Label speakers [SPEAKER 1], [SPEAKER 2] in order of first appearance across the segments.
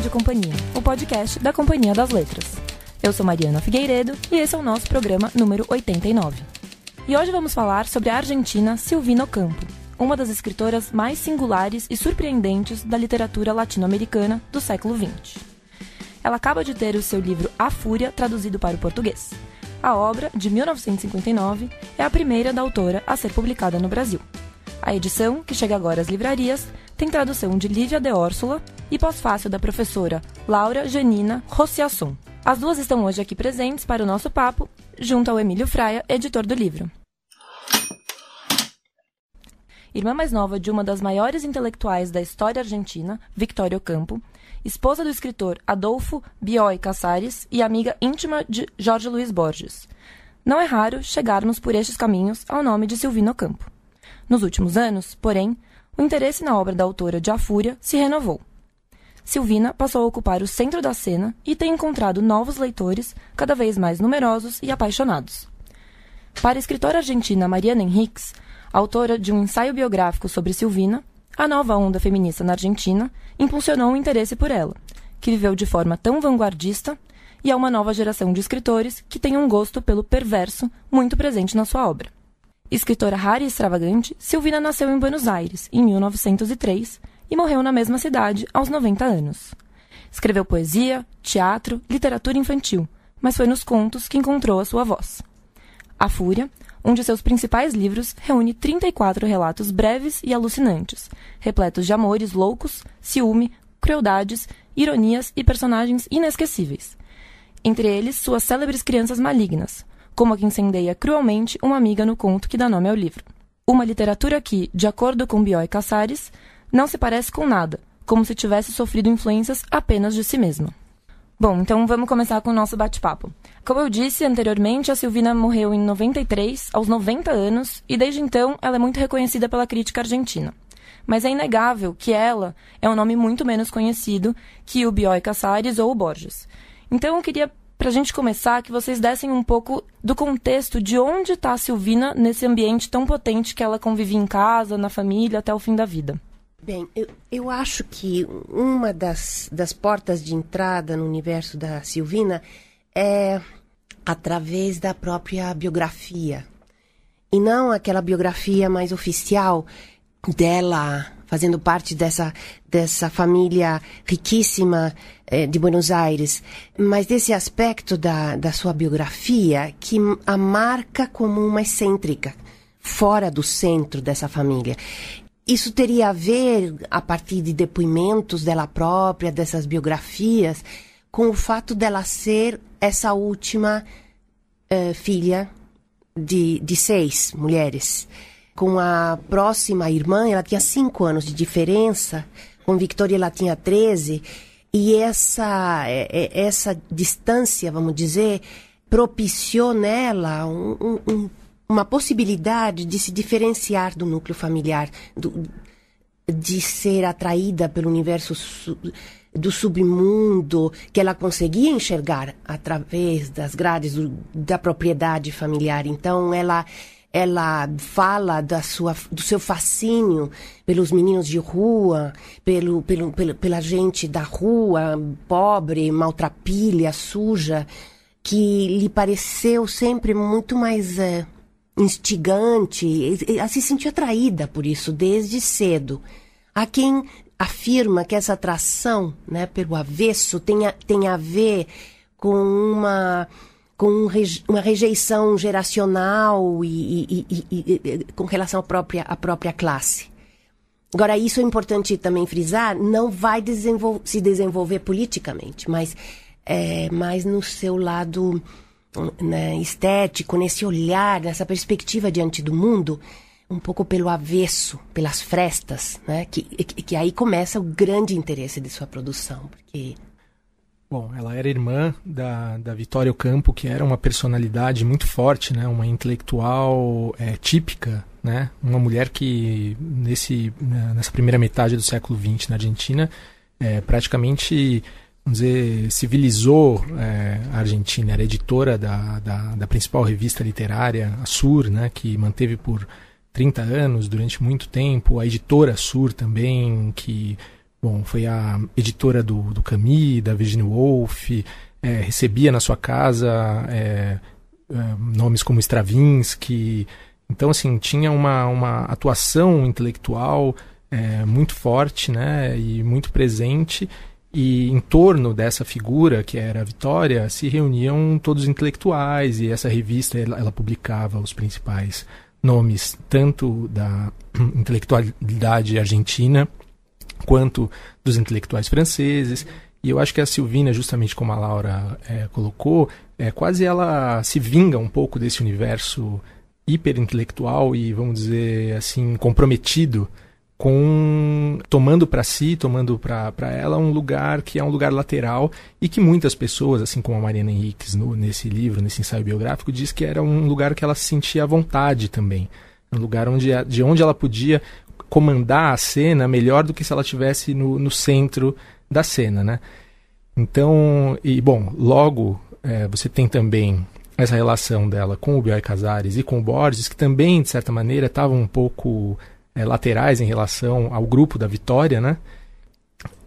[SPEAKER 1] Rádio Companhia, o podcast da Companhia das Letras. Eu sou Mariana Figueiredo e esse é o nosso programa número 89. E hoje vamos falar sobre a argentina Silvina Ocampo, uma das escritoras mais singulares e surpreendentes da literatura latino-americana do século XX. Ela acaba de ter o seu livro A Fúria traduzido para o português. A obra, de 1959, é a primeira da autora a ser publicada no Brasil. A edição, que chega agora às livrarias, tem tradução de Lívia de Órsula e pós-fácil da professora Laura Janina Rossiasson. As duas estão hoje aqui presentes para o nosso papo, junto ao Emílio Fraia, editor do livro. Irmã mais nova de uma das maiores intelectuais da história argentina, Victoria Ocampo, esposa do escritor Adolfo Bioy Casares e amiga íntima de Jorge Luiz Borges. Não é raro chegarmos por estes caminhos ao nome de Silvino Ocampo. Nos últimos anos, porém, o interesse na obra da autora de A Fúria se renovou. Silvina passou a ocupar o centro da cena e tem encontrado novos leitores, cada vez mais numerosos e apaixonados. Para a escritora argentina Mariana Henriques, autora de um ensaio biográfico sobre Silvina, a nova onda feminista na Argentina impulsionou o interesse por ela, que viveu de forma tão vanguardista, e há uma nova geração de escritores que tem um gosto pelo perverso muito presente na sua obra. Escritora rara e extravagante, Silvina nasceu em Buenos Aires, em 1903, e morreu na mesma cidade, aos 90 anos. Escreveu poesia, teatro, literatura infantil, mas foi nos contos que encontrou a sua voz. A Fúria, um de seus principais livros, reúne 34 relatos breves e alucinantes, repletos de amores loucos, ciúme, crueldades, ironias e personagens inesquecíveis. Entre eles, suas célebres crianças malignas, como a que incendeia cruelmente uma amiga no conto que dá nome ao livro. Uma literatura que, de acordo com Bioy Casares, não se parece com nada, como se tivesse sofrido influências apenas de si mesma. Bom, então vamos começar com o nosso bate-papo. Como eu disse anteriormente, a Silvina morreu em 93, aos 90 anos, e desde então ela é muito reconhecida pela crítica argentina. Mas é inegável que ela é um nome muito menos conhecido que o Bioy Casares ou o Borges. Então eu queria para a gente começar, que vocês dessem um pouco do contexto de onde está a Silvina nesse ambiente tão potente que ela convive em casa, na família, até o fim da vida.
[SPEAKER 2] Bem, eu, eu acho que uma das, das portas de entrada no universo da Silvina é através da própria biografia. E não aquela biografia mais oficial dela fazendo parte dessa, dessa família riquíssima eh, de Buenos Aires, mas desse aspecto da, da sua biografia que a marca como uma excêntrica, fora do centro dessa família. Isso teria a ver, a partir de depoimentos dela própria, dessas biografias, com o fato dela ser essa última uh, filha de, de seis mulheres com a próxima irmã, ela tinha cinco anos de diferença, com Victoria ela tinha 13, e essa, é, é, essa distância, vamos dizer, propiciou nela um, um, uma possibilidade de se diferenciar do núcleo familiar, do, de ser atraída pelo universo su, do submundo que ela conseguia enxergar através das grades do, da propriedade familiar. Então, ela ela fala da sua, do seu fascínio pelos meninos de rua, pelo, pelo, pelo, pela gente da rua, pobre, maltrapilha, suja, que lhe pareceu sempre muito mais é, instigante. Ela se sentiu atraída por isso desde cedo. Há quem afirma que essa atração né, pelo avesso tem a, tem a ver com uma com uma rejeição geracional e, e, e, e, com relação à própria, à própria classe. Agora, isso é importante também frisar, não vai desenvol se desenvolver politicamente, mas é, no seu lado né, estético, nesse olhar, nessa perspectiva diante do mundo, um pouco pelo avesso, pelas frestas, né, que, que aí começa o grande interesse de sua produção, porque
[SPEAKER 3] Bom, ela era irmã da, da Vitória Ocampo, que era uma personalidade muito forte, né? uma intelectual é, típica, né? uma mulher que nesse, né, nessa primeira metade do século XX na Argentina é, praticamente vamos dizer, civilizou é, a Argentina, era editora da, da, da, principal revista literária, a Sur, né? que manteve por 30 anos, durante muito tempo, a editora Sur também, que bom, foi a editora do, do Camus, da Virginia Woolf, é, recebia na sua casa é, é, nomes como Stravinsky. Então, assim, tinha uma, uma atuação intelectual é, muito forte né, e muito presente. E em torno dessa figura, que era a Vitória, se reuniam todos os intelectuais, e essa revista ela, ela publicava os principais nomes, tanto da intelectualidade argentina, quanto dos intelectuais franceses. E eu acho que a Silvina, justamente como a Laura é, colocou, é, quase ela se vinga um pouco desse universo hiperintelectual e, vamos dizer assim, comprometido com tomando para si, tomando para ela um lugar que é um lugar lateral e que muitas pessoas, assim como a Mariana Henriques no, nesse livro, nesse ensaio biográfico, diz que era um lugar que ela se sentia à vontade também, um lugar onde de onde ela podia comandar a cena melhor do que se ela estivesse no, no centro da cena, né? Então, e bom, logo é, você tem também essa relação dela com o Bioy Casares e com o Borges, que também, de certa maneira, estavam um pouco é, laterais em relação ao grupo da Vitória, né?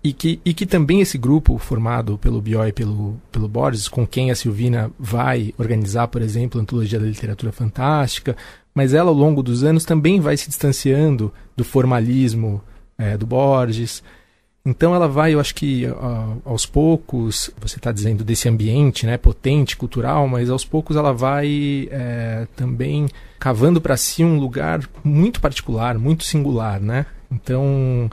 [SPEAKER 3] E que, e que também esse grupo formado pelo Bioy e pelo, pelo Borges, com quem a Silvina vai organizar, por exemplo, a Antologia da Literatura Fantástica, mas ela, ao longo dos anos, também vai se distanciando do formalismo é, do Borges, então ela vai, eu acho que aos poucos, você está dizendo desse ambiente né, potente, cultural, mas aos poucos ela vai é, também cavando para si um lugar muito particular, muito singular, né? Então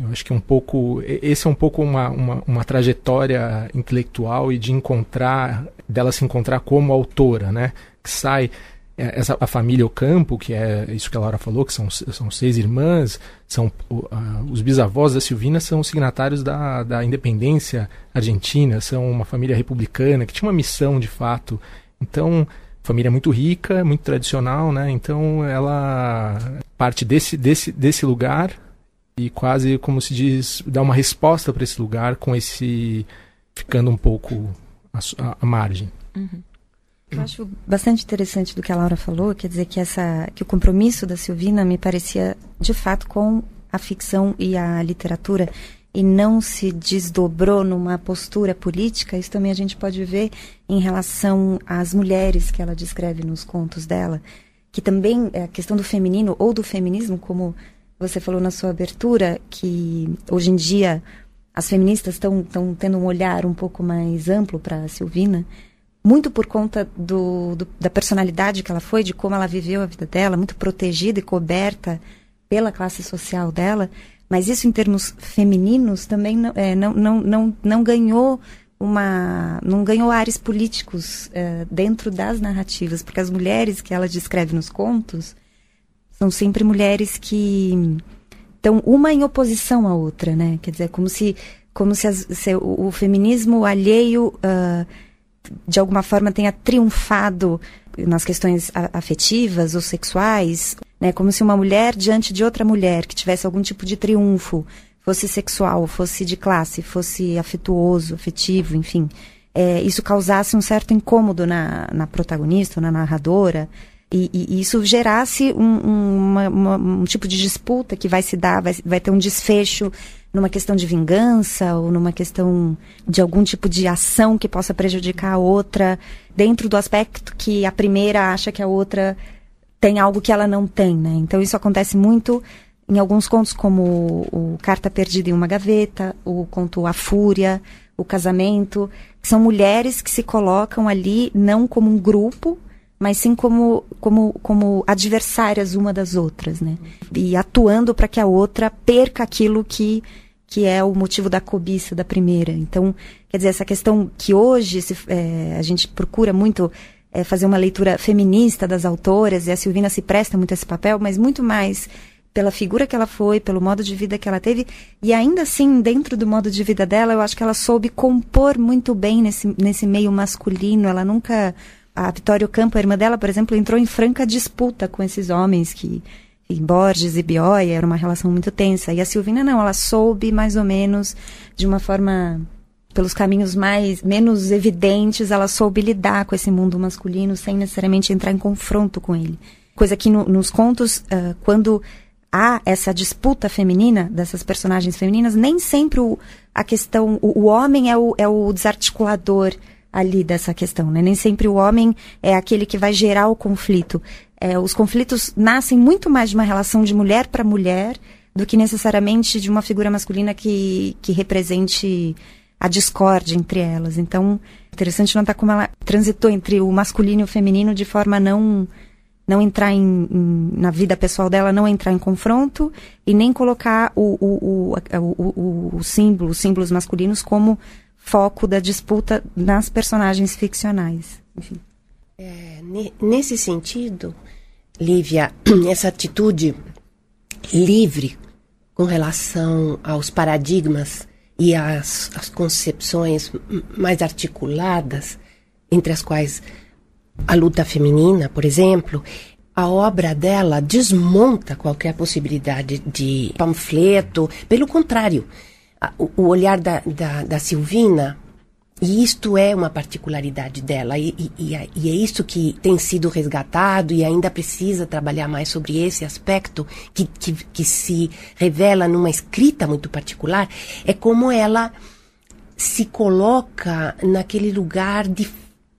[SPEAKER 3] eu acho que um pouco esse é um pouco uma, uma, uma trajetória intelectual e de encontrar dela se encontrar como autora, né? Que sai é, essa, a família Ocampo, que é isso que a Laura falou, que são, são seis irmãs, são uh, os bisavós da Silvina são signatários da, da independência argentina, são uma família republicana que tinha uma missão de fato. Então, família muito rica, muito tradicional, né? Então, ela parte desse, desse, desse lugar e quase, como se diz, dá uma resposta para esse lugar com esse ficando um pouco à, à margem.
[SPEAKER 4] Uhum. Eu acho bastante interessante do que a Laura falou, quer dizer que essa que o compromisso da Silvina me parecia de fato com a ficção e a literatura e não se desdobrou numa postura política. Isso também a gente pode ver em relação às mulheres que ela descreve nos contos dela, que também é a questão do feminino ou do feminismo, como você falou na sua abertura, que hoje em dia as feministas estão tendo um olhar um pouco mais amplo para a Silvina muito por conta do, do, da personalidade que ela foi, de como ela viveu a vida dela, muito protegida e coberta pela classe social dela, mas isso em termos femininos também não, é, não, não, não, não ganhou uma não ganhou ares políticos é, dentro das narrativas, porque as mulheres que ela descreve nos contos são sempre mulheres que estão uma em oposição à outra, né? Quer dizer, como se como se, as, se o, o, feminismo alheio uh, de alguma forma tenha triunfado nas questões afetivas ou sexuais, né? Como se uma mulher diante de outra mulher que tivesse algum tipo de triunfo, fosse sexual, fosse de classe, fosse afetuoso, afetivo, enfim, é, isso causasse um certo incômodo na, na protagonista, na narradora, e, e, isso gerasse um, um, uma, uma, um tipo de disputa que vai se dar, vai, vai ter um desfecho numa questão de vingança ou numa questão de algum tipo de ação que possa prejudicar a outra, dentro do aspecto que a primeira acha que a outra tem algo que ela não tem, né? Então isso acontece muito em alguns contos como o, Carta Perdida em uma Gaveta, o conto A Fúria, o Casamento, que são mulheres que se colocam ali não como um grupo, mas sim como, como, como adversárias uma das outras, né? E atuando para que a outra perca aquilo que, que é o motivo da cobiça da primeira. Então, quer dizer, essa questão que hoje se, é, a gente procura muito é, fazer uma leitura feminista das autoras, e a Silvina se presta muito a esse papel, mas muito mais pela figura que ela foi, pelo modo de vida que ela teve, e ainda assim, dentro do modo de vida dela, eu acho que ela soube compor muito bem nesse, nesse meio masculino, ela nunca a Vitória Campo, a irmã dela, por exemplo, entrou em franca disputa com esses homens que em Borges e Bioy era uma relação muito tensa. E a Silvina não, ela soube mais ou menos de uma forma pelos caminhos mais menos evidentes, ela soube lidar com esse mundo masculino sem necessariamente entrar em confronto com ele. Coisa que no, nos contos, uh, quando há essa disputa feminina dessas personagens femininas, nem sempre o, a questão, o, o homem é o, é o desarticulador ali dessa questão, né? Nem sempre o homem é aquele que vai gerar o conflito. É, os conflitos nascem muito mais de uma relação de mulher para mulher do que necessariamente de uma figura masculina que, que represente a discórdia entre elas. Então, interessante notar como ela transitou entre o masculino e o feminino de forma a não não entrar em, em, na vida pessoal dela, não entrar em confronto e nem colocar o, o, o, o, símbolo, os símbolos masculinos como foco da disputa nas personagens ficcionais. Enfim.
[SPEAKER 2] É, nesse sentido, Lívia, essa atitude livre com relação aos paradigmas e às, às concepções mais articuladas, entre as quais a luta feminina, por exemplo, a obra dela desmonta qualquer possibilidade de panfleto. Pelo contrário, o, olhar da, da, da, Silvina, e isto é uma particularidade dela, e, e, e, é, isso que tem sido resgatado e ainda precisa trabalhar mais sobre esse aspecto que, que, que se revela numa escrita muito particular, é como ela se coloca naquele lugar de,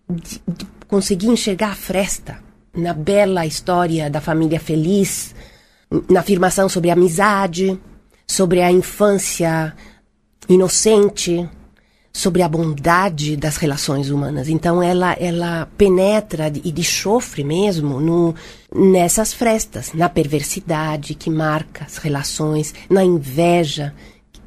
[SPEAKER 2] de, de consegui enxergar a fresta na bela história da família feliz, na afirmação sobre a amizade, sobre a infância inocente, sobre a bondade das relações humanas. Então ela ela penetra e de chofre mesmo no, nessas frestas, na perversidade que marca as relações, na inveja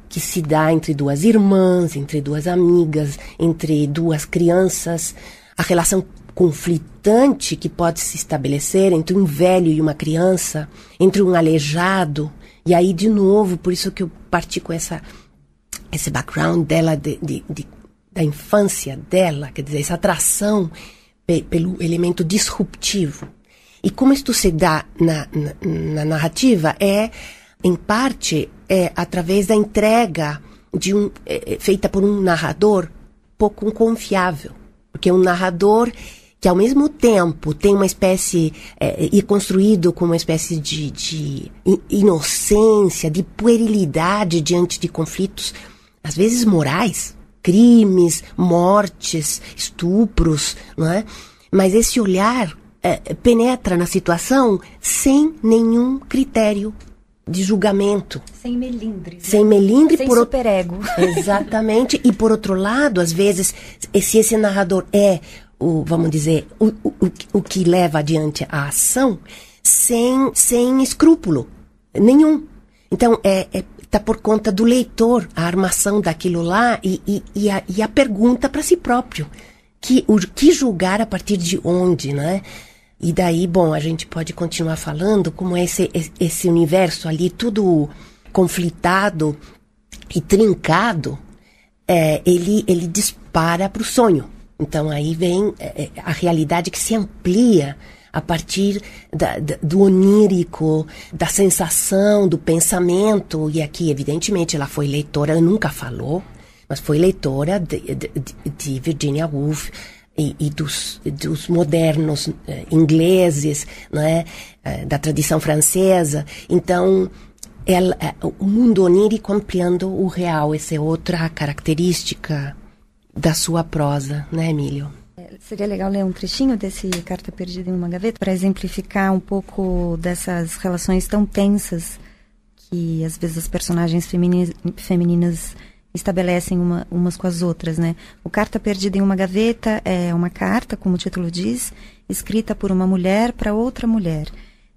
[SPEAKER 2] que se dá entre duas irmãs, entre duas amigas, entre duas crianças, a relação conflitante que pode se estabelecer entre um velho e uma criança, entre um aleijado. E aí, de novo, por isso que eu parti com essa, esse background dela, de, de, de da infância dela, quer dizer, essa atração pe, pelo elemento disruptivo. E como isto se dá na, na, na narrativa é, em parte, é através da entrega de um, é, feita por um narrador pouco confiável. Porque um narrador que ao mesmo tempo tem uma espécie é, e construído com uma espécie de, de inocência, de puerilidade diante de conflitos, às vezes morais, crimes, mortes, estupros, não é? Mas esse olhar é, penetra na situação sem nenhum critério de julgamento.
[SPEAKER 4] Sem melindre.
[SPEAKER 2] Sem melindre.
[SPEAKER 4] Sem por superego.
[SPEAKER 2] Exatamente. e por outro lado, às vezes, se esse narrador é o, vamos dizer, o, o, o que leva adiante a ação sem, sem escrúpulo nenhum. Então, é, é tá por conta do leitor a armação daquilo lá e, e, e a, e a pergunta para si próprio. Que, o, que julgar a partir de onde, né? E daí, bom, a gente pode continuar falando como esse, esse universo ali, tudo conflitado e trincado, é, ele, ele dispara para o sonho. Então aí vem é, é, a realidade que se amplia a partir da, da, do onírico, da sensação, do pensamento. E aqui, evidentemente, ela foi leitora, nunca falou, mas foi leitora de, de, de Virginia Woolf e, e dos, dos, modernos eh, ingleses, né, da tradição francesa. Então, ela, eh, o mundo onírico ampliando o real, essa é outra característica da sua prosa, né, Emílio?
[SPEAKER 4] Seria legal ler um trechinho desse Carta Perdida em uma Gaveta para exemplificar um pouco dessas relações tão tensas que às vezes as personagens femininas, femininas estabelecem uma, umas com as outras, né? O Carta Perdida em uma Gaveta é uma carta, como o título diz, escrita por uma mulher para outra mulher.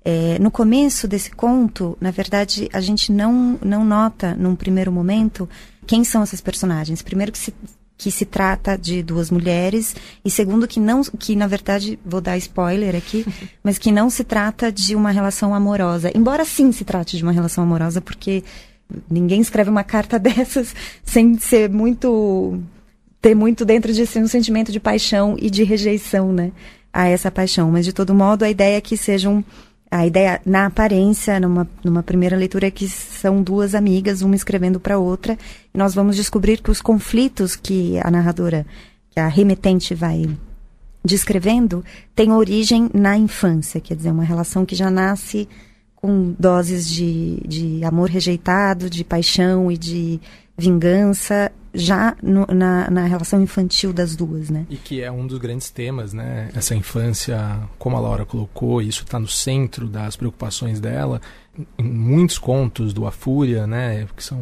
[SPEAKER 4] É, no começo desse conto, na verdade, a gente não, não nota, num primeiro momento, quem são essas personagens. Primeiro que se que se trata de duas mulheres. E segundo que não que na verdade vou dar spoiler aqui mas que não se trata de uma relação amorosa. Embora sim se trate de uma relação amorosa porque ninguém escreve uma carta dessas sem ser muito ter muito dentro de si um sentimento de paixão e de rejeição né a essa paixão. Mas de todo modo a ideia é que sejam a ideia na aparência, numa, numa primeira leitura, é que são duas amigas, uma escrevendo para outra, e nós vamos descobrir que os conflitos que a narradora, que a remetente vai descrevendo, têm origem na infância, quer dizer, uma relação que já nasce com doses de, de amor rejeitado, de paixão e de vingança já no, na, na relação infantil das duas, né?
[SPEAKER 3] E que é um dos grandes temas, né? Essa infância, como a Laura colocou, isso está no centro das preocupações dela. Em muitos contos do A Fúria, né? Que são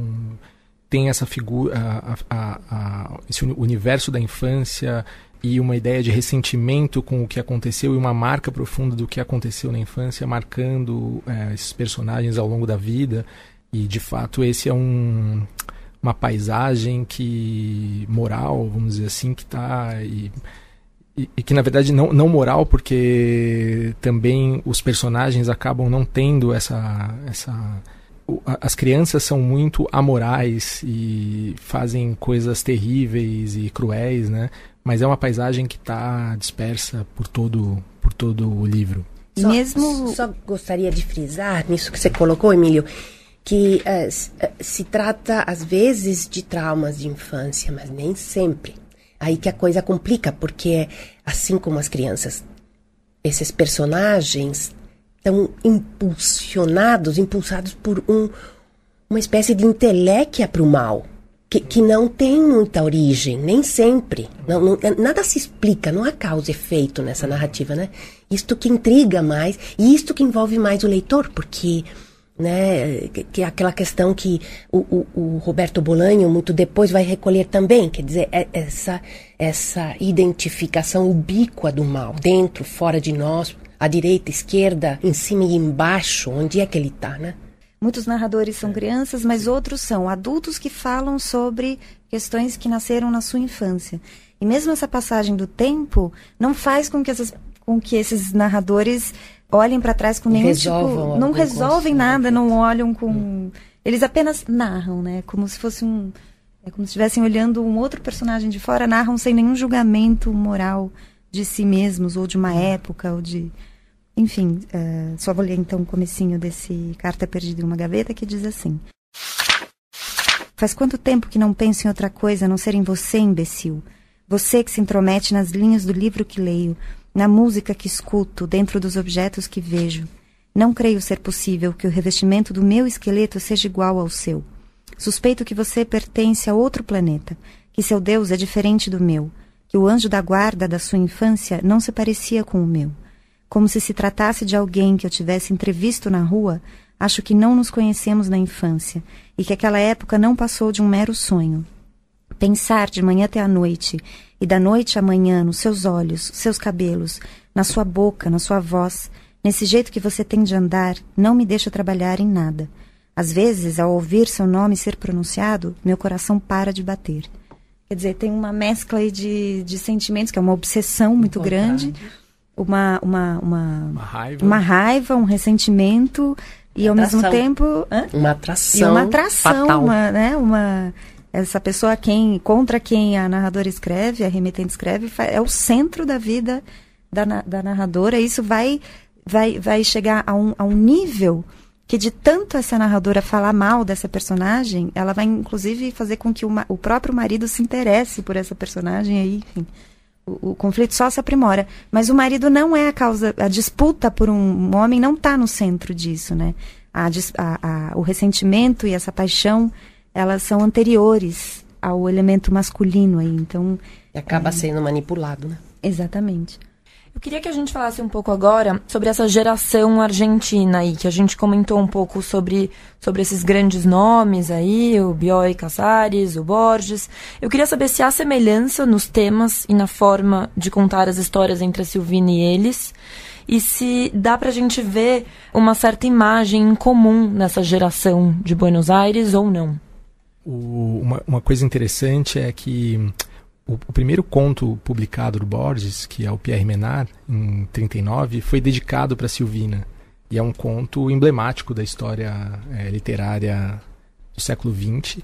[SPEAKER 3] tem essa figura, a, a, a, esse universo da infância e uma ideia de ressentimento com o que aconteceu e uma marca profunda do que aconteceu na infância, marcando é, esses personagens ao longo da vida. E de fato esse é um uma paisagem que moral, vamos dizer assim, que está e, e, e, que na verdade não, não moral porque também os personagens acabam não tendo essa essa as crianças são muito amorais e fazem coisas terríveis e cruéis, né? Mas é uma paisagem que está dispersa por todo, por todo o livro.
[SPEAKER 2] Só, Mesmo... só gostaria de frisar nisso que você colocou, Emílio, que uh, se trata às vezes de traumas de infância, mas nem sempre. Aí que a coisa complica, porque assim como as crianças, esses personagens estão impulsionados, impulsados por um, uma espécie de inteléquia para o mal, que, que não tem muita origem, nem sempre. Não, não, nada se explica, não há causa e efeito nessa narrativa, né? Isto que intriga mais, e isto que envolve mais o leitor, porque né, que, é aquela questão que o, o, o, Roberto Bolanho muito depois vai recolher também, quer dizer, é, essa, essa identificação ubíqua do mal, dentro, fora de nós, à direita, esquerda, em cima e embaixo, onde é que ele está, né?
[SPEAKER 4] Muitos narradores são crianças, mas outros são adultos que falam sobre questões que nasceram na sua infância. E mesmo essa passagem do tempo não faz com que, essas, com que esses narradores olhem para trás com nenhum tipo, não resolvem nada, não olham com, hum. eles apenas narram, né? Como se fosse um, é como se estivessem olhando um outro personagem de fora, narram sem nenhum julgamento moral de si mesmos ou de uma hum. época ou de enfim, uh, só vou ler então o comecinho desse Carta Perdida em uma Gaveta que diz assim. Faz quanto tempo que não penso em outra coisa a não ser em você, imbecil? Você que se intromete nas linhas do livro que leio, na música que escuto, dentro dos objetos que vejo. Não creio ser possível que o revestimento do meu esqueleto seja igual ao seu. Suspeito que você pertence a outro planeta, que seu Deus é diferente do meu, que o anjo da guarda da sua infância não se parecia com o meu como se se tratasse de alguém que eu tivesse entrevisto na rua, acho que não nos conhecemos na infância e que aquela época não passou de um mero sonho. Pensar de manhã até a noite e da noite à manhã nos seus olhos, seus cabelos, na sua boca, na sua voz, nesse jeito que você tem de andar, não me deixa trabalhar em nada. Às vezes, ao ouvir seu nome ser pronunciado, meu coração para de bater. Quer dizer, tem uma mescla de, de sentimentos, que é uma obsessão muito grande uma, uma, uma,
[SPEAKER 3] uma, raiva.
[SPEAKER 4] uma raiva, um ressentimento e ao mesmo tempo
[SPEAKER 2] hã? uma atração,
[SPEAKER 4] e uma atração, fatal. uma, né, uma essa pessoa quem contra quem a narradora escreve, a remetente escreve, é o centro da vida da, da narradora. Isso vai vai vai chegar a um, a um nível que de tanto essa narradora falar mal dessa personagem, ela vai inclusive fazer com que o, o próprio marido se interesse por essa personagem aí, enfim o, conflito só se aprimora. Mas o marido não é a causa, a disputa por um, homem não está no centro disso, né? A, a, a, o ressentimento e essa paixão, elas são anteriores ao elemento masculino aí, então...
[SPEAKER 2] E acaba é... sendo manipulado, né?
[SPEAKER 4] Exatamente.
[SPEAKER 1] Eu queria que a gente falasse um pouco agora sobre essa geração argentina aí, que a gente comentou um pouco sobre, sobre esses grandes nomes aí, o Bioy Casares, o Borges. Eu queria saber se há semelhança nos temas e na forma de contar as histórias entre a Silvina e eles, e se dá pra gente ver uma certa imagem em comum nessa geração de Buenos Aires ou não.
[SPEAKER 3] O, uma, uma coisa interessante é que o, o, primeiro conto publicado do Borges, que é o Pierre Menard, em 39, foi dedicado para Silvina. E é um conto emblemático da história é, literária do século XX.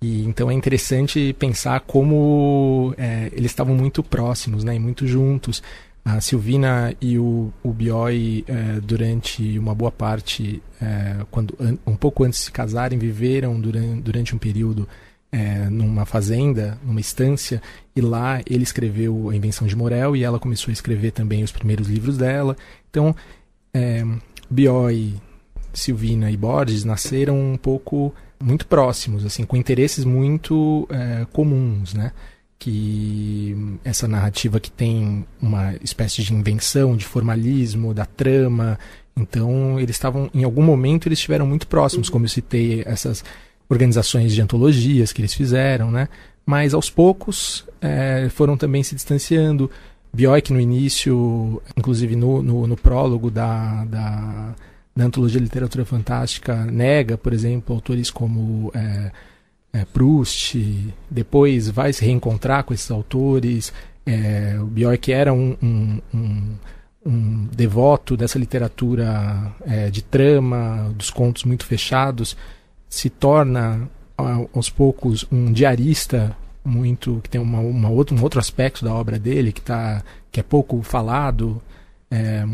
[SPEAKER 3] E então é interessante pensar como é, eles estavam muito próximos, né, e muito juntos. A Silvina e o, o é, durante uma boa parte, é, quando um pouco antes de se casarem, viveram durante, durante um período é, numa fazenda, numa estância, e lá ele escreveu A Invenção de Morel e ela começou a escrever também os primeiros livros dela. Então, é, Silvina e Borges nasceram um pouco muito próximos, assim, com interesses muito comuns, né? Que essa narrativa que tem uma espécie de invenção, de formalismo, da trama. Então, eles estavam, em algum momento, eles estiveram muito próximos, como eu citei, essas organizações de antologias que eles fizeram, né? Mas aos poucos é, foram também se distanciando. Bioik no início, inclusive no, no, no prólogo da, da, da, antologia de literatura fantástica, nega, por exemplo, autores como é, é, Proust, depois vai se reencontrar com esses autores. É, o Bioik era um, um, um, um, devoto dessa literatura é, de trama, dos contos muito fechados, se torna aos poucos um diarista muito que tem uma, uma outro, um outro aspecto da obra dele que tá que é pouco falado. É,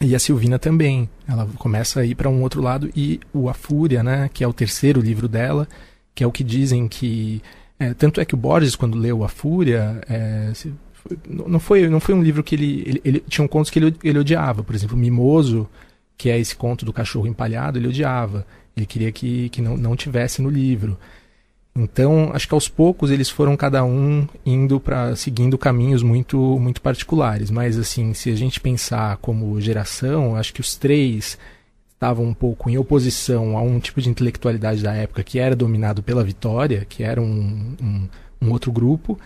[SPEAKER 3] e a Silvina também. Ela começa a ir para um outro lado e o A Fúria né que é o terceiro livro dela que é o que dizem que é, tanto é que o Borges quando leu A Fúria é, se, não foi não foi um livro que ele, ele, ele tinha um contos que ele, ele odiava. Por exemplo Mimoso que é esse conto do cachorro empalhado ele odiava. Ele queria que, que não, não tivesse no livro. Então, acho que aos poucos eles foram cada um indo para seguindo caminhos muito muito particulares, mas assim, se a gente pensar como geração, acho que os três estavam um pouco em oposição a um tipo de intelectualidade da época que era dominado pela Vitória, que era um, um, um outro grupo,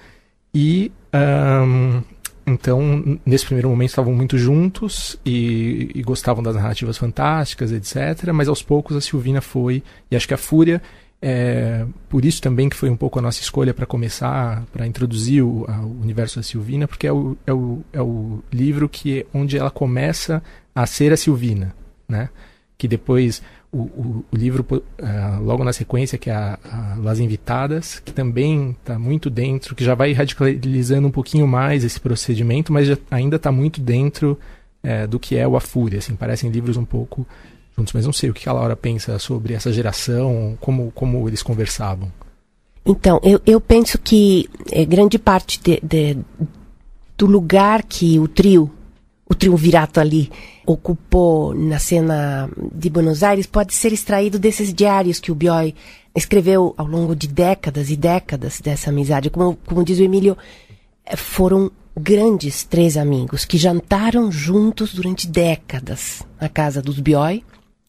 [SPEAKER 3] e um, então, nesse primeiro momento, estavam muito juntos e, e, gostavam das narrativas fantásticas, etc. Mas aos poucos a Silvina foi, e acho que a Fúria é, por isso também que foi um pouco a nossa escolha para começar, para introduzir o, a, o, universo da Silvina, porque é o, é o, é o livro que onde ela começa a ser a Silvina, né? Que depois o, o, o livro, uh, logo na sequência, que é a, a Las Invitadas, que também está muito dentro, que já vai radicalizando um pouquinho mais esse procedimento, mas já, ainda está muito dentro uh, do que é o A Fúria. Assim, parecem livros um pouco juntos, mas não sei o que a Laura pensa sobre essa geração, como, como eles conversavam.
[SPEAKER 2] Então, eu, eu penso que é, grande parte de, de, do lugar que o trio, triunvirato ali, ocupou na cena de Buenos Aires pode ser extraído desses diários que o Bioy escreveu ao longo de décadas e décadas dessa amizade. Como, como diz o Emílio, foram grandes três amigos que jantaram juntos durante décadas na casa dos Bioy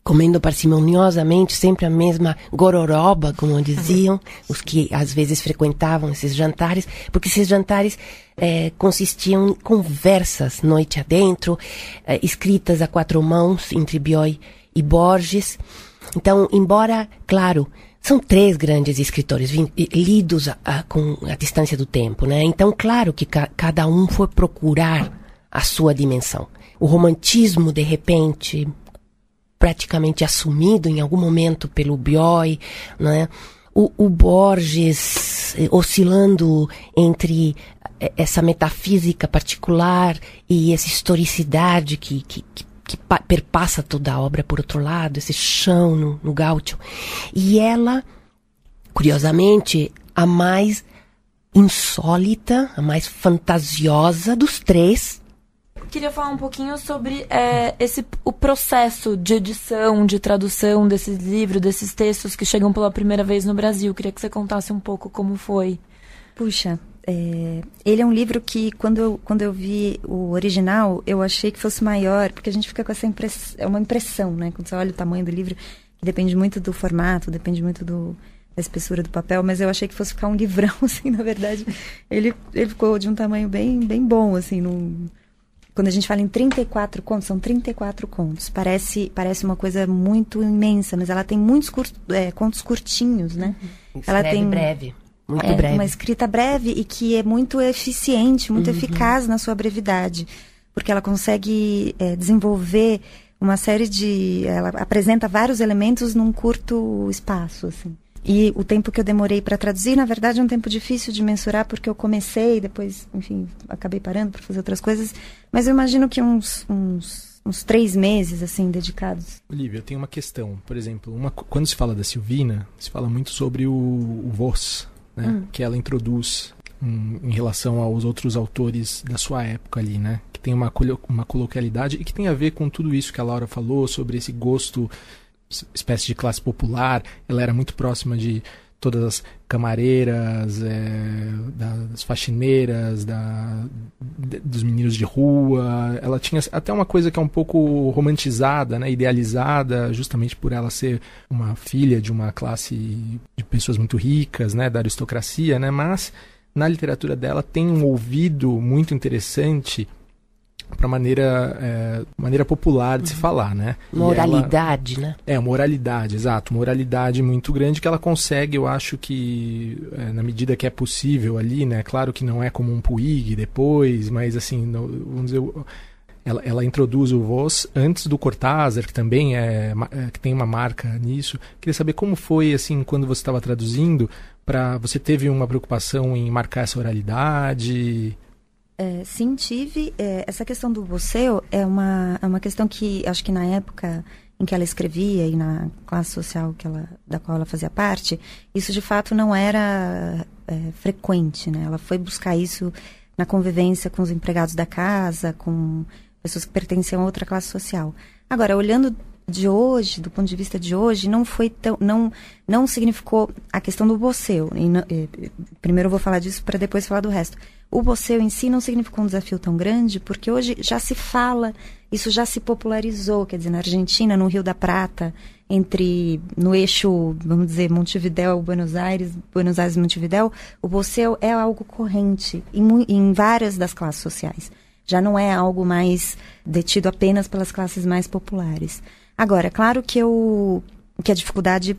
[SPEAKER 2] comendo parcimoniosamente sempre a mesma gororoba, como diziam, os que às vezes frequentavam esses jantares, porque esses jantares é, consistiam em conversas noite adentro, é, escritas a quatro mãos entre Bioy e Borges. Então, embora, claro, são três grandes escritores lidos a, a, com a distância do tempo, né? Então, claro que ca cada um foi procurar a sua dimensão. O romantismo, de repente, praticamente assumido em algum momento pelo Bioy, né? O, o Borges eh, oscilando entre eh, essa metafísica particular e essa historicidade que, que, que, que perpassa toda a obra por outro lado, esse chão no, no. E ela, curiosamente, a mais insólita, a mais fantasiosa dos três,
[SPEAKER 1] queria falar um pouquinho sobre é, esse, o processo de edição, de tradução desses livros, desses textos que chegam pela primeira vez no Brasil. Queria que você contasse um pouco como foi.
[SPEAKER 4] Puxa, é, ele é um livro que, quando eu, quando eu vi o original, eu achei que fosse maior, porque a gente fica com essa impressão, é uma impressão, né? Quando você olha o tamanho do livro, que depende muito do formato, depende muito do, da espessura do papel, mas eu achei que fosse ficar um livrão, assim, na verdade. Ele, ele ficou de um tamanho bem, bem bom, assim, num quando a gente fala em 34 contos, são 34 contos. Parece, parece uma coisa muito imensa, mas ela tem muitos cur, é, contos curtinhos, né?
[SPEAKER 2] Uhum. Ela tem
[SPEAKER 4] breve. Muito é, breve. Uma escrita breve e que é muito eficiente, muito uhum. eficaz na sua brevidade. Porque ela consegue é, desenvolver uma série de. Ela apresenta vários elementos num curto espaço, assim. E o tempo que eu demorei para traduzir, na verdade, é um tempo difícil de mensurar, porque eu comecei, depois, enfim, acabei parando para fazer outras coisas. Mas eu imagino que uns, uns, uns três meses, assim, dedicados.
[SPEAKER 3] Olivia, eu tenho uma questão. Por exemplo, uma, quando se fala da Silvina, se fala muito sobre o, o voz, né? Hum. Que ela introduz em, em, relação aos outros autores da sua época ali, né? Que tem uma, uma coloquialidade e que tem a ver com tudo isso que a Laura falou sobre esse gosto, espécie de classe popular. Ela era muito próxima de todas as camareiras, é, das faxineiras, da, de, dos meninos de rua. Ela tinha até uma coisa que é um pouco romantizada, né, idealizada, justamente por ela ser uma filha de uma classe de pessoas muito ricas, né, da aristocracia, né, mas na literatura dela tem um ouvido muito interessante para maneira é, maneira popular de se uhum. falar, né?
[SPEAKER 2] Moralidade, ela, né?
[SPEAKER 3] É, moralidade, exato. Moralidade muito grande que ela consegue, eu acho que é, na medida que é possível ali, né? Claro que não é como um Puig depois, mas assim, no, vamos dizer, ela, ela introduz o Voz antes do Cortázar, que também é, é, que tem uma marca nisso. Queria saber como foi assim quando você estava traduzindo, para você teve uma preocupação em marcar essa oralidade?
[SPEAKER 4] É, sim, tive. É, essa questão do você é uma, é uma questão que acho que na época em que ela escrevia e na classe social que ela, da qual ela fazia parte, isso de fato não era é, frequente, né? Ela foi buscar isso na convivência com os empregados da casa, com pessoas que pertenciam a outra classe social. Agora, olhando de hoje, do ponto de vista de hoje, não foi tão, não, não significou a questão do você. Primeiro eu vou falar disso para depois falar do resto o Boceu em si não significou um desafio tão grande, porque hoje já se fala, isso já se popularizou, quer dizer, na Argentina, no Rio da Prata, entre, no eixo, vamos dizer, Montevidéu, Buenos Aires, Buenos Aires Montevidéu, o Boceu é algo corrente em, em várias das classes sociais. Já não é algo mais detido apenas pelas classes mais populares. Agora, é claro que eu que a dificuldade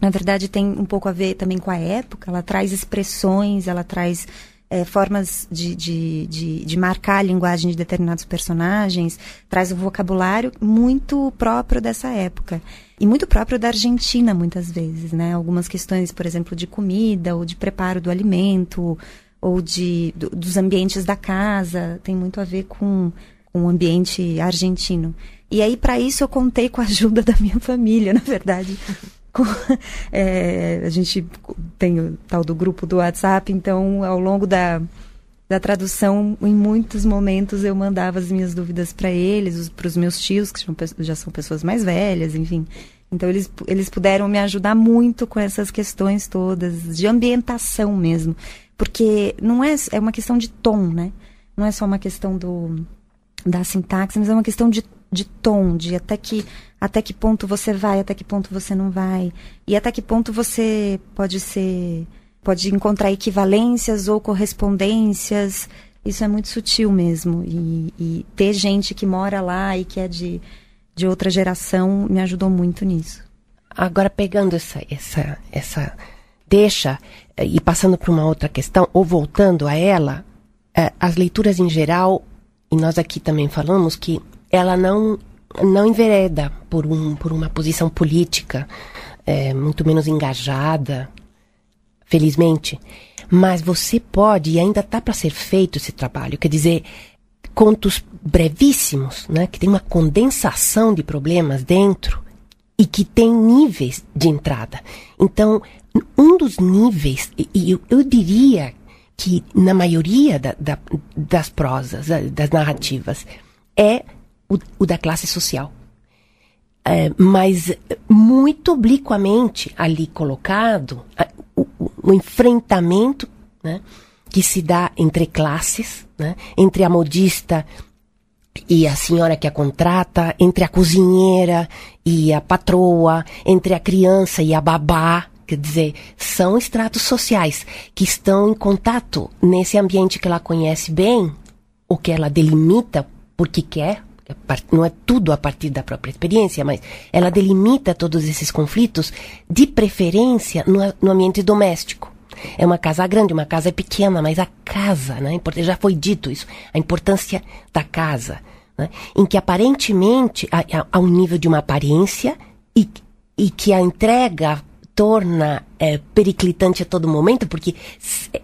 [SPEAKER 4] na verdade tem um pouco a ver também com a época, ela traz expressões, ela traz é, formas de, de, de, de, marcar a linguagem de determinados personagens, traz um vocabulário muito próprio dessa época. E muito próprio da Argentina, muitas vezes, né? Algumas questões, por exemplo, de comida, ou de preparo do alimento, ou de, do, dos ambientes da casa, tem muito a ver com, com o ambiente argentino. E aí, para isso, eu contei com a ajuda da minha família, na verdade. é, a gente tem o tal do grupo do WhatsApp, então ao longo da, da tradução, em muitos momentos eu mandava as minhas dúvidas para eles, para os meus tios, que já são pessoas mais velhas, enfim. Então eles, eles puderam me ajudar muito com essas questões todas, de ambientação mesmo. Porque não é, é uma questão de tom, né? Não é só uma questão do, da sintaxe, mas é uma questão de de tom, de até que até que ponto você vai, até que ponto você não vai, e até que ponto você pode ser pode encontrar equivalências ou correspondências. Isso é muito sutil mesmo. E, e ter gente que mora lá e que é de, de outra geração me ajudou muito nisso.
[SPEAKER 2] Agora, pegando essa, essa, essa deixa eh, e passando para uma outra questão, ou voltando a ela, eh, as leituras em geral, e nós aqui também falamos que ela não não envereda por, um, por uma posição política é, muito menos engajada, felizmente. Mas você pode, e ainda está para ser feito esse trabalho, quer dizer, contos brevíssimos, né, que tem uma condensação de problemas dentro e que tem níveis de entrada. Então, um dos níveis, e eu, eu diria que na maioria da, da, das prosas, das narrativas, é o, o da classe social. É, mas muito obliquamente ali colocado o, o, enfrentamento né, que se dá entre classes, né, entre a modista e a senhora que a contrata, entre a cozinheira e a patroa, entre a criança e a babá. Quer dizer, são estratos sociais que estão em contato nesse ambiente que ela conhece bem, o que ela delimita porque quer, não é tudo a partir da própria experiência, mas ela delimita todos esses conflitos, de preferência no, no ambiente doméstico. É uma casa grande, uma casa pequena, mas a casa, né? Já foi dito isso, a importância da casa, né? em que aparentemente há, há um nível de uma aparência e, e que a entrega torna é, periclitante a todo momento, porque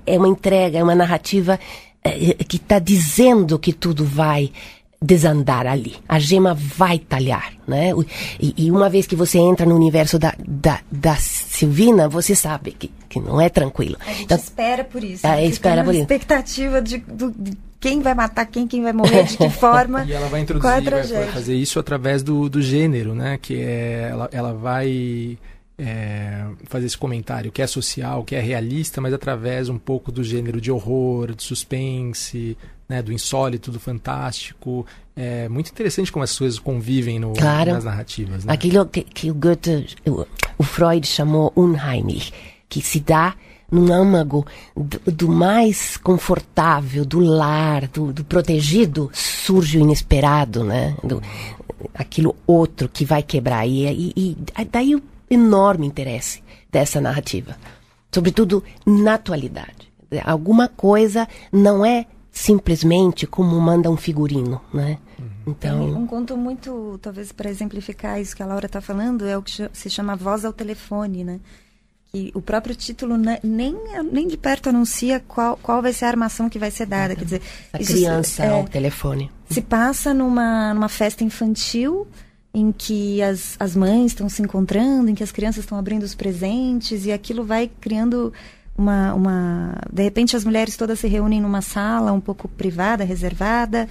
[SPEAKER 2] é uma entrega, é uma narrativa é, que está dizendo que tudo vai desandar ali. A gema vai talhar, né? E, e uma vez que você entra no universo da, da, da Silvina, você sabe que, que não é tranquilo.
[SPEAKER 4] A gente então, espera por isso.
[SPEAKER 2] É, né? espera por isso.
[SPEAKER 4] expectativa de, de, quem vai matar quem, quem vai morrer, de que forma.
[SPEAKER 3] e ela vai introduzir, é vai, vai fazer isso através do, do gênero, né? Que é, ela, ela vai é, fazer esse comentário que é social, que é realista, mas através um pouco do gênero de horror, de suspense, né, do insólito, do fantástico. É muito interessante como essas coisas convivem no, claro. nas narrativas. Né?
[SPEAKER 2] Aquilo que, que o Goethe, o, o, Freud chamou unheimlich, que se dá no âmago do, do mais confortável, do lar, do, do, protegido, surge o inesperado, né? Do, aquilo outro que vai quebrar. E, e, e daí o enorme interesse dessa narrativa. Sobretudo na atualidade. Alguma coisa não é simplesmente como manda um figurino, né?
[SPEAKER 4] Uhum. Então um conto muito, talvez para exemplificar isso que a Laura está falando, é o que se chama Voz ao Telefone, né? Que o próprio título nem, nem de perto anuncia qual, qual vai ser a armação que vai ser dada. Quer dizer,
[SPEAKER 2] a criança é, ao telefone.
[SPEAKER 4] Se passa numa, numa festa infantil em que as, as mães estão se encontrando, em que as crianças estão abrindo os presentes e aquilo vai criando uma, uma de repente as mulheres todas se reúnem numa sala um pouco privada, reservada.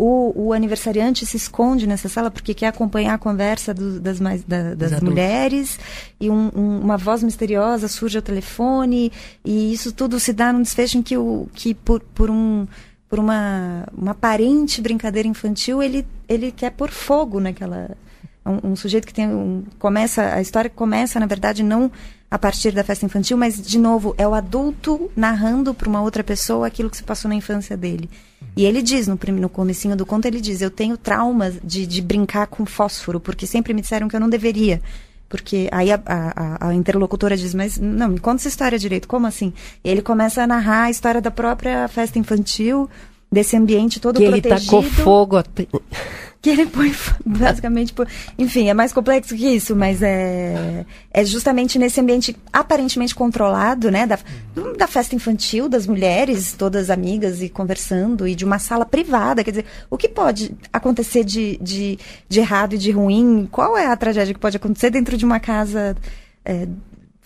[SPEAKER 4] O, o aniversariante se esconde nessa sala porque quer acompanhar a conversa do, das, mais, da, das mulheres e um, um, uma voz misteriosa surge ao telefone e isso tudo se dá num desfecho em que, o, que por, por um por uma, uma aparente brincadeira infantil, ele, ele quer pôr fogo naquela. Um, um sujeito que tem. Um, começa. A história começa, na verdade, não a partir da festa infantil, mas, de novo, é o adulto narrando para uma outra pessoa aquilo que se passou na infância dele. E ele diz, no, no comecinho do conto, ele diz, eu tenho traumas de, de brincar com fósforo, porque sempre me disseram que eu não deveria. Porque aí a, a, a, interlocutora diz, mas não, me conta essa história direito, como assim? E ele começa a narrar a história da própria festa infantil, desse ambiente todo
[SPEAKER 2] que
[SPEAKER 4] protegido.
[SPEAKER 2] ele tacou fogo.
[SPEAKER 4] Que ele põe, basicamente, por, enfim, é mais complexo que isso, mas é, é justamente nesse ambiente aparentemente controlado, né, da, da festa infantil, das mulheres, todas amigas e conversando, e de uma sala privada, quer dizer, o que pode acontecer de, de, de errado e de ruim? Qual é a tragédia que pode acontecer dentro de uma casa é,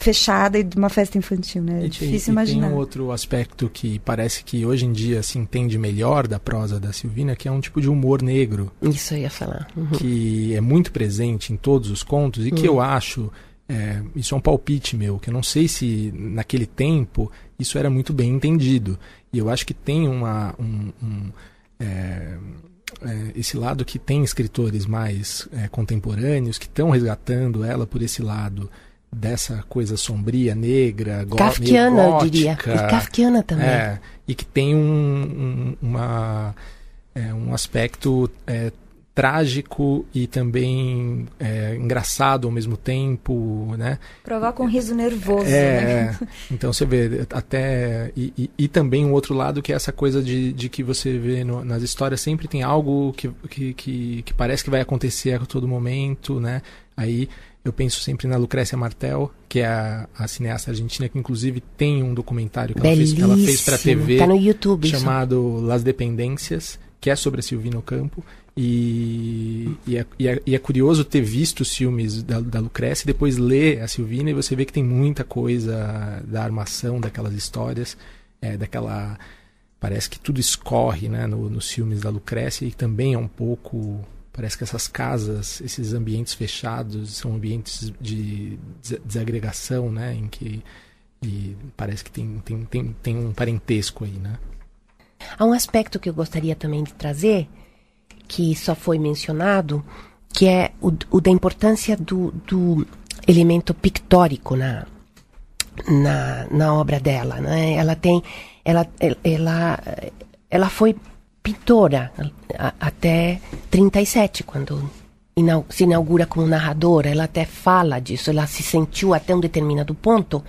[SPEAKER 4] fechada e de uma festa infantil, né? É difícil
[SPEAKER 3] e,
[SPEAKER 4] imaginar.
[SPEAKER 3] E tem um outro aspecto que parece que hoje em dia se entende melhor da prosa da Silvina, que é um tipo de humor negro.
[SPEAKER 2] Isso eu ia falar.
[SPEAKER 3] Uhum. Que é muito presente em todos os contos e uhum. que eu acho, é, isso é um palpite meu, que eu não sei se naquele tempo isso era muito bem entendido. E eu acho que tem uma... Um, um, é, é, esse lado que tem escritores mais é, contemporâneos que estão resgatando ela por esse lado dessa coisa sombria, negra,
[SPEAKER 2] Kafkiana, gótica, eu diria. E Kafkiana também.
[SPEAKER 3] É, e que tem um, um, uma, é, um aspecto é, trágico e também é, engraçado ao mesmo tempo, né?
[SPEAKER 4] Provoca um riso nervoso.
[SPEAKER 3] É,
[SPEAKER 4] né?
[SPEAKER 3] então você vê até e, e, e, também um outro lado que é essa coisa de, de que você vê no, nas histórias sempre tem algo que, que, que, que parece que vai acontecer a todo momento, né? Aí eu penso sempre na Lucrécia Martel, que é a, a cineasta argentina, que inclusive tem um documentário que ela fez, que ela fez para TV
[SPEAKER 2] tá no YouTube,
[SPEAKER 3] chamado isso. Las Dependências, que é sobre a Silvina Campo. E, e, é, e, é, e, é, curioso ter visto os filmes da, da Lucrécia e depois ler a Silvina e você vê que tem muita coisa da armação daquelas histórias, é, daquela. Parece que tudo escorre né, no, nos filmes da Lucrécia e também é um pouco Parece que essas casas, esses ambientes fechados, são ambientes de desagregação, né? Em que parece que tem, tem, tem, tem um parentesco aí, né?
[SPEAKER 2] Há um aspecto que eu gostaria também de trazer, que só foi mencionado, que é o, o da importância do, do elemento pictórico na, na, na obra dela. Né? Ela tem. Ela, ela, ela foi pintora até 37, quando se inaugura como narradora. Ela até fala disso, ela se sentiu até um determinado ponto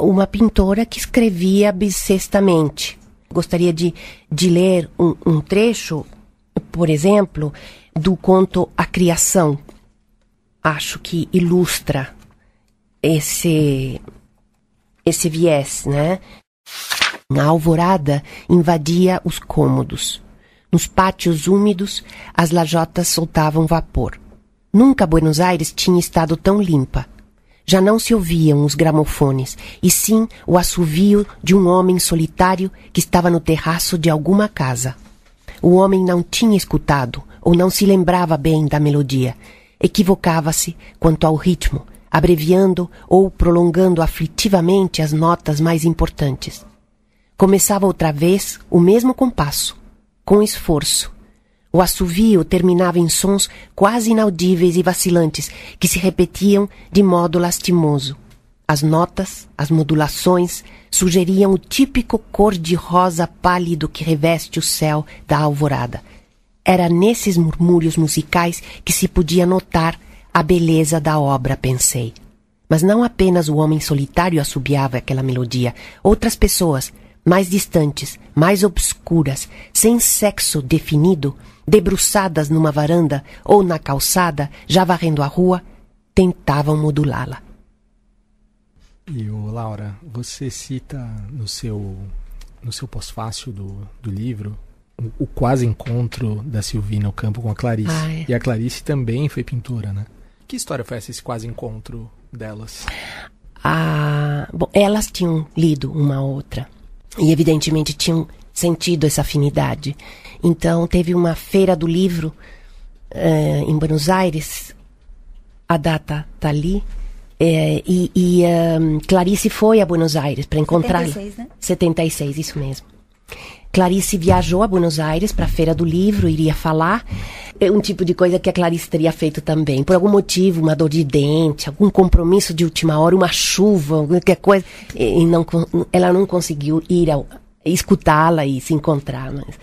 [SPEAKER 2] uma pintora que escrevia bissextamente. Gostaria de, de ler um, um trecho, por exemplo, do conto A Criação. Acho que ilustra esse, esse viés, né? A alvorada invadia os cômodos. Nos pátios úmidos, as lajotas soltavam vapor. Nunca Buenos Aires tinha estado tão limpa. Já não se ouviam os gramofones, e sim o assovio de um homem solitário que estava no terraço de alguma casa. O homem não tinha escutado, ou não se lembrava bem da melodia. Equivocava-se quanto ao ritmo, abreviando ou prolongando aflitivamente as notas mais importantes. Começava outra vez o mesmo compasso, com esforço. O assovio terminava em sons quase inaudíveis e vacilantes, que se repetiam de modo lastimoso. As notas, as modulações, sugeriam o típico cor-de-rosa pálido que reveste o céu da alvorada. Era nesses murmúrios musicais que se podia notar a beleza da obra, pensei. Mas não apenas o homem solitário assobiava aquela melodia. Outras pessoas, mais distantes, mais obscuras, sem sexo definido, debruçadas numa varanda ou na calçada, já varrendo a rua, tentavam modulá-la.
[SPEAKER 3] E o Laura, você cita no seu no seu pós-fácil do, do livro o, o, quase encontro da Silvina no campo com a Clarice. Ai. E a Clarice também foi pintora, né? Que história foi essa, esse quase encontro delas?
[SPEAKER 2] Ah, bom, elas tinham lido uma outra e evidentemente tinham sentido essa afinidade. Então teve uma feira do livro uh, em Buenos Aires, a data está ali, é, e, e um, Clarice foi a Buenos Aires para encontrá-la. 76, né? 76, isso mesmo. Clarice viajou a Buenos Aires para a Feira do Livro, iria falar. É um tipo de coisa que a Clarice teria feito também. Por algum motivo, uma dor de dente, algum compromisso de última hora, uma chuva, qualquer coisa. E não, ela não conseguiu ir escutá-la e se encontrar. Mas...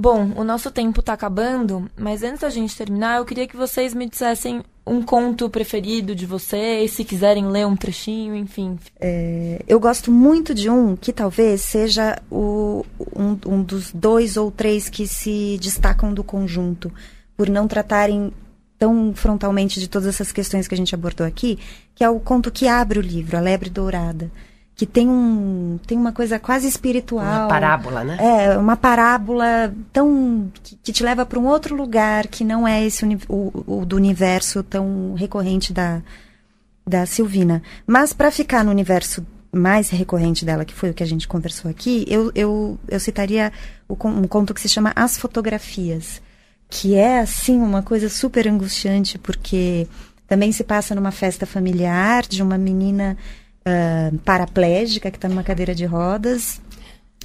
[SPEAKER 1] Bom, o nosso tempo está acabando, mas antes da gente terminar, eu queria que vocês me dissessem um conto preferido de vocês, se quiserem ler um trechinho, enfim.
[SPEAKER 4] É, eu gosto muito de um que talvez seja o, um, um dos dois ou três que se destacam do conjunto, por não tratarem tão frontalmente de todas essas questões que a gente abordou aqui, que é o conto que abre o livro, A Lebre Dourada que tem um tem uma coisa quase espiritual. Uma
[SPEAKER 2] parábola, né?
[SPEAKER 4] É, uma parábola tão que, que te leva para um outro lugar que não é esse o, o do universo tão recorrente da da Silvina. Mas para ficar no universo mais recorrente dela, que foi o que a gente conversou aqui, eu, eu, eu citaria o, um conto que se chama As Fotografias, que é, assim, uma coisa super angustiante, porque também se passa numa festa familiar de uma menina paraplégica, que está numa cadeira de rodas,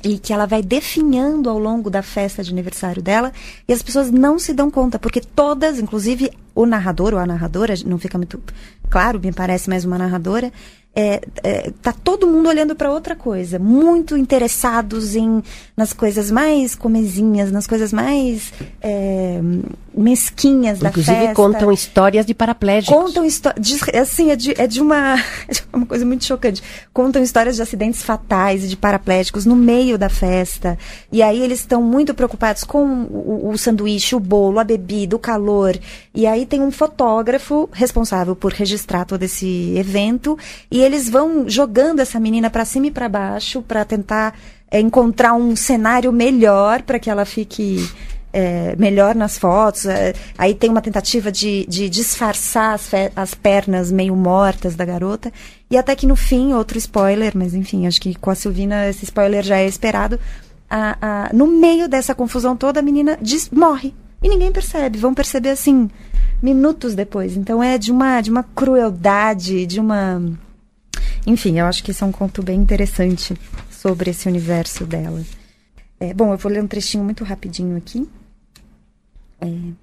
[SPEAKER 4] e que ela vai definhando ao longo da festa de aniversário dela, e as pessoas não se dão conta, porque todas, inclusive o narrador ou a narradora, não fica muito claro, me parece mais uma narradora, é, é, tá todo mundo olhando para outra coisa, muito interessados em nas coisas mais comezinhas, nas coisas mais é, mesquinhas
[SPEAKER 2] da
[SPEAKER 4] Inclusive,
[SPEAKER 2] festa. contam histórias de paraplégicos.
[SPEAKER 4] Contam histórias, assim, é de, é de uma, é uma coisa muito chocante. Contam histórias de acidentes fatais e de paraplégicos no meio da festa. E aí eles estão muito preocupados com o, o sanduíche, o bolo, a bebida, o calor. E aí tem um fotógrafo responsável por registrar todo esse evento e eles vão jogando essa menina para cima e para baixo para tentar é, encontrar um cenário melhor para que ela fique é, melhor nas fotos. É, aí tem uma tentativa de, de disfarçar as, as, pernas meio mortas da garota. E até que no fim, outro spoiler, mas enfim, acho que com a Silvina esse spoiler já é esperado. A, a, no meio dessa confusão toda, a menina diz, morre. E ninguém percebe. Vão perceber assim, minutos depois. Então é de uma, de uma crueldade, de uma enfim, eu acho que isso é um conto bem interessante sobre esse universo dela. É, bom, eu vou ler um trechinho muito rapidinho aqui. É,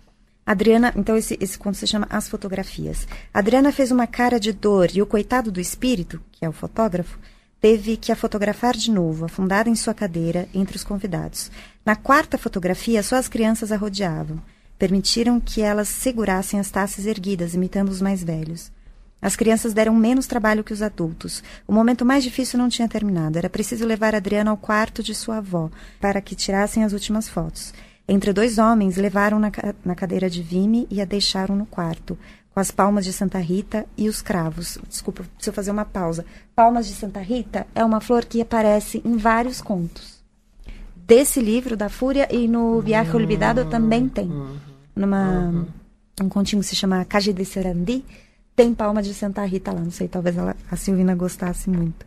[SPEAKER 4] Adriana, então esse, esse conto se chama As Fotografias. Adriana fez uma cara de dor e o coitado do espírito, que é o fotógrafo, teve que a fotografar de novo, afundada em sua cadeira, entre os convidados. Na quarta fotografia, só as crianças a rodeavam. Permitiram que elas segurassem as taças erguidas, imitando os mais velhos. As crianças deram menos trabalho que os adultos. O momento mais difícil não tinha terminado. Era preciso levar Adriana ao quarto de sua avó para que tirassem as últimas fotos. Entre dois homens, levaram na, na cadeira de vime e a deixaram no quarto, com as palmas de Santa Rita e os cravos. Desculpa, preciso fazer uma pausa. Palmas de Santa Rita é uma flor que aparece em vários contos desse livro, da Fúria, e no Viaje Olvidado também tem. Numa, um continho que se chama Calle de Serandi, tem Palma de Santa Rita lá. Não sei, talvez ela, a Silvina gostasse muito.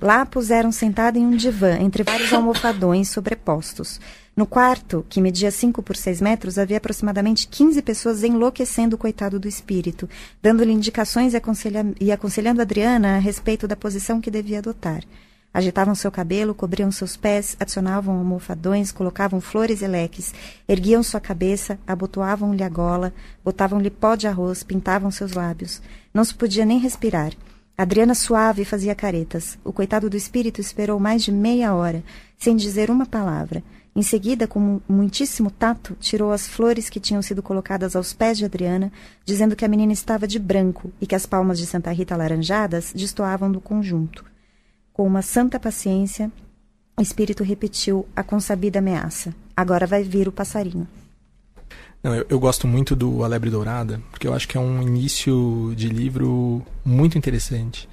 [SPEAKER 4] Lá puseram sentado em um divã, entre vários almofadões sobrepostos. No quarto, que media 5 por 6 metros, havia aproximadamente 15 pessoas enlouquecendo o coitado do espírito, dando-lhe indicações e, aconselha e aconselhando Adriana a respeito da posição que devia adotar. Agitavam seu cabelo, cobriam seus pés, adicionavam almofadões, colocavam flores e leques, erguiam sua cabeça, abotoavam-lhe a gola, botavam-lhe pó de arroz, pintavam seus lábios. Não se podia nem respirar. Adriana suave fazia caretas. O coitado do espírito esperou mais de meia hora, sem dizer uma palavra. Em seguida, com muitíssimo tato, tirou as flores que tinham sido colocadas aos pés de Adriana, dizendo que a menina estava de branco e que as palmas de Santa Rita alaranjadas destoavam do conjunto. Com uma santa paciência, o espírito repetiu a consabida ameaça. Agora vai vir o passarinho.
[SPEAKER 3] Não, eu, eu, gosto muito do A Lebre Dourada, porque eu acho que é um início de livro muito interessante.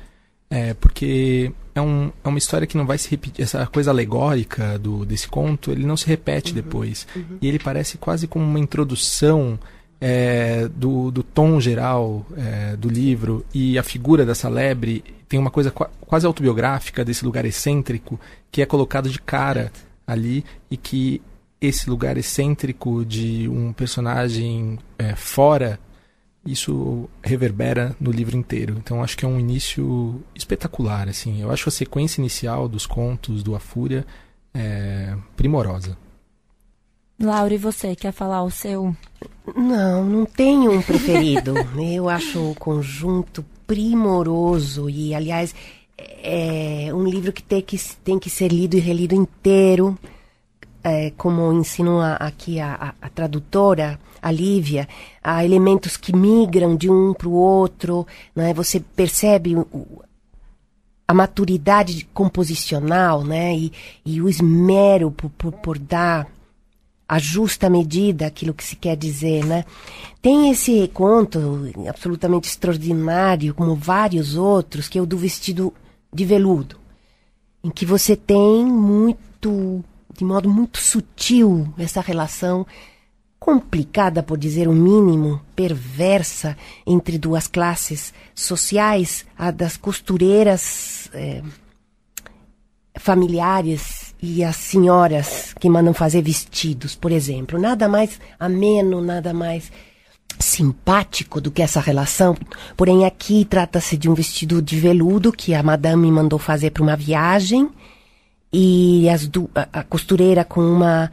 [SPEAKER 3] É, porque é, um, é uma história que não vai se repetir. Essa coisa alegórica do, desse conto, ele não se repete uhum, depois. Uhum. E ele parece quase como uma introdução é, do, do tom geral é, do livro. E a figura dessa lebre tem uma coisa qu quase autobiográfica desse lugar excêntrico que é colocado de cara ali e que esse lugar excêntrico de um personagem é, fora isso reverbera no livro inteiro. Então acho que é um início espetacular, assim. Eu acho a sequência inicial dos contos do A Fúria é, primorosa.
[SPEAKER 1] Laura, e você quer falar o seu?
[SPEAKER 2] Não, não tenho um preferido. Eu acho o conjunto primoroso e, aliás, é um livro que tem que, tem que ser lido e relido inteiro é, como ensinou aqui a, a, a, tradutora, a Lívia, há elementos que migram de um para o outro, né? você percebe o, a maturidade composicional né? e, e o esmero por, por, por dar a justa medida aquilo que se quer dizer, né? Tem esse conto absolutamente extraordinário, como vários outros, que é o do vestido de veludo, em que você tem muito de modo muito sutil essa relação complicada, por dizer o mínimo, perversa entre duas classes sociais, a das costureiras é, familiares e as senhoras que mandam fazer vestidos, por exemplo. Nada mais ameno, nada mais simpático do que essa relação. Porém, aqui trata-se de um vestido de veludo que a madame mandou fazer para uma viagem e as du a, a costureira com uma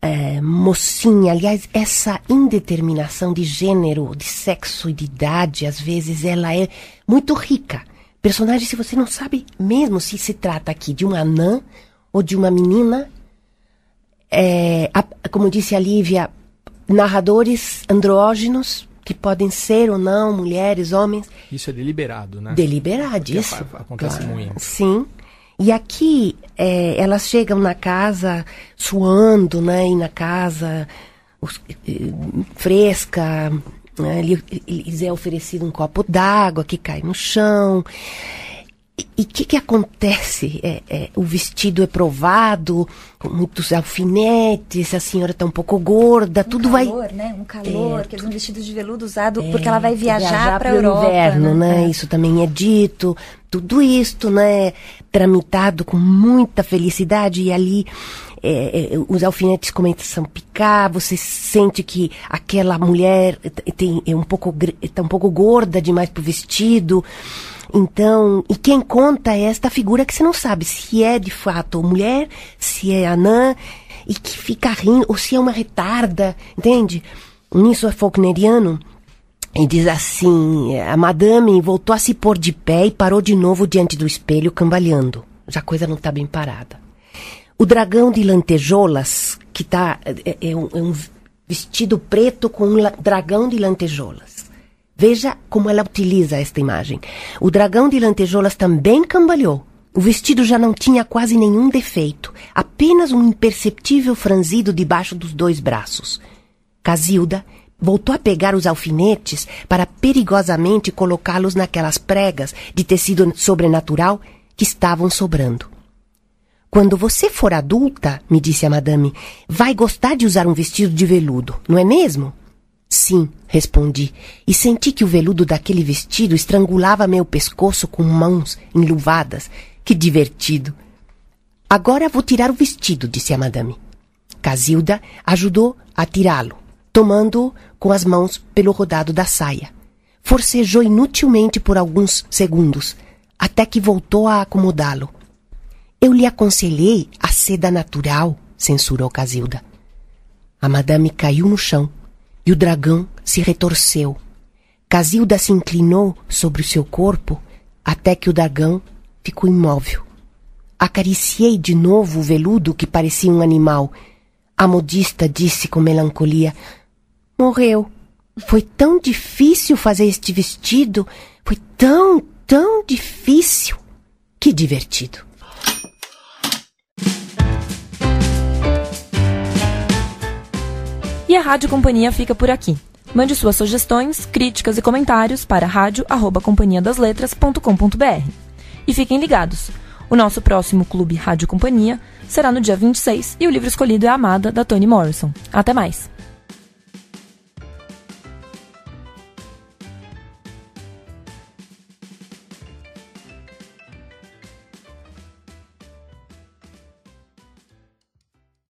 [SPEAKER 2] é, mocinha. Aliás, essa indeterminação de gênero, de sexo e de idade, às vezes ela é muito rica. Personagem, se você não sabe mesmo se se trata aqui de uma anã ou de uma menina, é, a, como disse a Lívia, narradores andrógenos que podem ser ou não mulheres, homens.
[SPEAKER 3] Isso é deliberado, né?
[SPEAKER 2] Deliberadíssimo.
[SPEAKER 3] Acontece claro. muito.
[SPEAKER 2] Sim. E aqui é, elas chegam na casa suando, né? E na casa fresca, né, lhes é oferecido um copo d'água que cai no chão. E o que, que acontece? É, é, o vestido é provado, com muitos alfinetes, a senhora está um pouco gorda, um tudo
[SPEAKER 4] calor,
[SPEAKER 2] vai.
[SPEAKER 4] Né? Um calor, é, aqueles um vestido de veludo usado é, porque ela vai viajar, viajar para o
[SPEAKER 2] inverno, né? né? É. Isso também é dito. Tudo isto, né? Tramitado com muita felicidade e ali é, é, os alfinetes começam a picar, você sente que aquela mulher tem, é um pouco, está um pouco gorda demais para o vestido. Então, e quem conta é esta figura que você não sabe se é de fato mulher, se é anã, e que fica rindo, ou se é uma retarda, entende? Nisso é Faulkneriano. E diz assim: a madame voltou a se pôr de pé e parou de novo diante do espelho, cambaleando. Já a coisa não está bem parada. O dragão de lantejoulas, que tá, é, é, um, é um vestido preto com um dragão de lantejoulas. Veja como ela utiliza esta imagem. O dragão de lantejoulas também cambaleou. O vestido já não tinha quase nenhum defeito, apenas um imperceptível franzido debaixo dos dois braços. Casilda voltou a pegar os alfinetes para perigosamente colocá-los naquelas pregas de tecido sobrenatural que estavam sobrando. Quando você for adulta, me disse a madame, vai gostar de usar um vestido de veludo, não é mesmo? Sim, respondi, e senti que o veludo daquele vestido estrangulava meu pescoço com mãos enluvadas. Que divertido! Agora vou tirar o vestido, disse a madame. Casilda ajudou a tirá-lo, tomando-o com as mãos pelo rodado da saia. Forcejou inutilmente por alguns segundos, até que voltou a acomodá-lo. Eu lhe aconselhei a seda natural, censurou Casilda. A madame caiu no chão e o dragão se retorceu. Casilda se inclinou sobre o seu corpo até que o dragão ficou imóvel. Acariciei de novo o veludo que parecia um animal. A modista disse com melancolia: Morreu. Foi tão difícil fazer este vestido. Foi tão, tão difícil. Que divertido.
[SPEAKER 1] E a Rádio Companhia fica por aqui. Mande suas sugestões, críticas e comentários para rádio@companhiadasletras.com.br. E fiquem ligados. O nosso próximo clube Rádio Companhia será no dia 26 e o livro escolhido é Amada da Toni Morrison. Até mais.